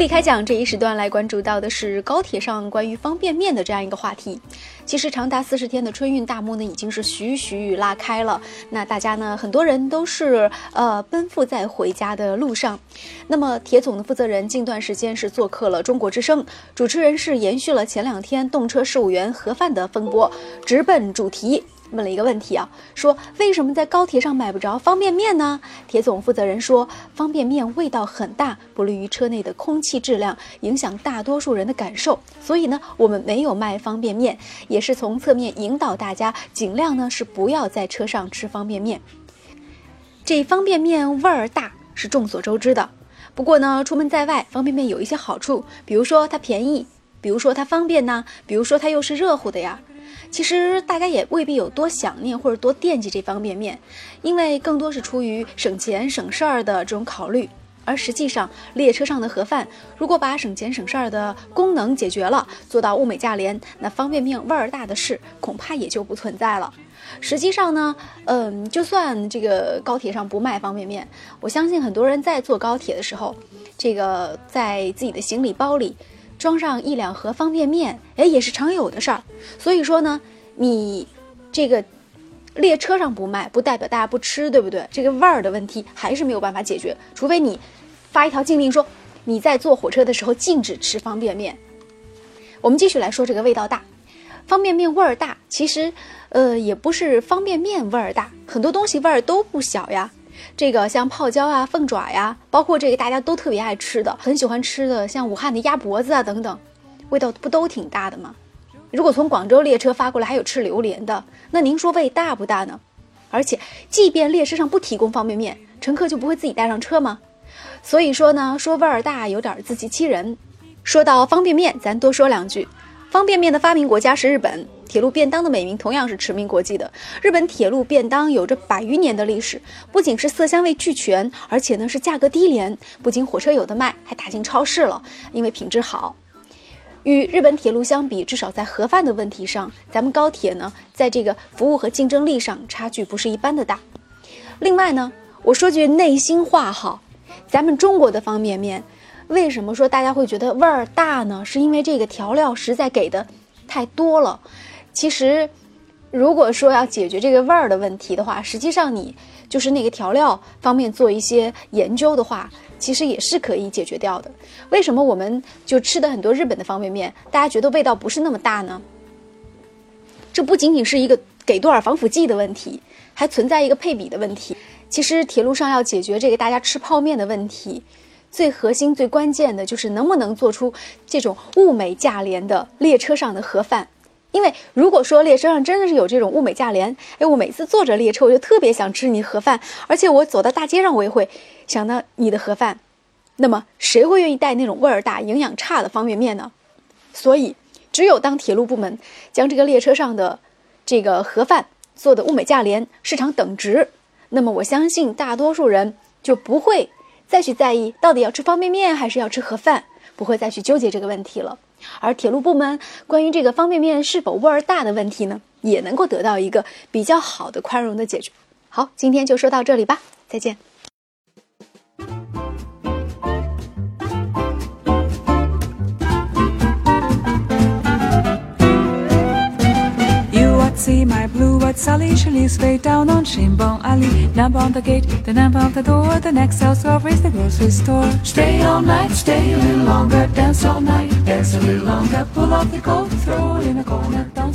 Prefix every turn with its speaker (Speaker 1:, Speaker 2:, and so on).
Speaker 1: 不离开讲这一时段来关注到的是高铁上关于方便面的这样一个话题。其实长达四十天的春运大幕呢，已经是徐徐拉开了。那大家呢，很多人都是呃奔赴在回家的路上。那么铁总的负责人近段时间是做客了中国之声，主持人是延续了前两天动车事务员盒饭的风波，直奔主题。问了一个问题啊，说为什么在高铁上买不着方便面呢？铁总负责人说，方便面味道很大，不利于车内的空气质量，影响大多数人的感受，所以呢，我们没有卖方便面，也是从侧面引导大家尽量呢是不要在车上吃方便面。这方便面味儿大是众所周知的，不过呢，出门在外，方便面有一些好处，比如说它便宜，比如说它方便呢，比如说它又是热乎的呀。其实大家也未必有多想念或者多惦记这方便面，因为更多是出于省钱省事儿的这种考虑。而实际上，列车上的盒饭如果把省钱省事儿的功能解决了，做到物美价廉，那方便面味儿大的事恐怕也就不存在了。实际上呢，嗯，就算这个高铁上不卖方便面，我相信很多人在坐高铁的时候，这个在自己的行李包里。装上一两盒方便面，哎，也是常有的事儿。所以说呢，你这个列车上不卖，不代表大家不吃，对不对？这个味儿的问题还是没有办法解决，除非你发一条禁令说你在坐火车的时候禁止吃方便面。我们继续来说这个味道大，方便面味儿大，其实呃也不是方便面味儿大，很多东西味儿都不小呀。这个像泡椒啊、凤爪呀，包括这个大家都特别爱吃的、很喜欢吃的，像武汉的鸭脖子啊等等，味道不都挺大的吗？如果从广州列车发过来还有吃榴莲的，那您说味大不大呢？而且，即便列车上不提供方便面，乘客就不会自己带上车吗？所以说呢，说味儿大有点自欺欺人。说到方便面，咱多说两句。方便面的发明国家是日本，铁路便当的美名同样是驰名国际的。日本铁路便当有着百余年的历史，不仅是色香味俱全，而且呢是价格低廉，不仅火车有的卖，还打进超市了，因为品质好。与日本铁路相比，至少在盒饭的问题上，咱们高铁呢在这个服务和竞争力上差距不是一般的大。另外呢，我说句内心话哈，咱们中国的方便面。为什么说大家会觉得味儿大呢？是因为这个调料实在给的太多了。其实，如果说要解决这个味儿的问题的话，实际上你就是那个调料方面做一些研究的话，其实也是可以解决掉的。为什么我们就吃的很多日本的方便面，大家觉得味道不是那么大呢？这不仅仅是一个给多少防腐剂的问题，还存在一个配比的问题。其实铁路上要解决这个大家吃泡面的问题。最核心、最关键的就是能不能做出这种物美价廉的列车上的盒饭。因为如果说列车上真的是有这种物美价廉，哎，我每次坐着列车，我就特别想吃你盒饭，而且我走到大街上，我也会想到你的盒饭。那么谁会愿意带那种味儿大、营养差的方便面呢？所以，只有当铁路部门将这个列车上的这个盒饭做的物美价廉、市场等值，那么我相信大多数人就不会。再去在意到底要吃方便面还是要吃盒饭，不会再去纠结这个问题了。而铁路部门关于这个方便面是否味儿大的问题呢，也能够得到一个比较好的宽容的解决。好，今天就说到这里吧，再见。She lives way down on Shimbong Alley. Number on the gate, the number on the door. The next house over is the grocery store. Stay all night, stay a little longer. Dance all night, dance a little longer. Pull off the coat, throw it in a corner. Don't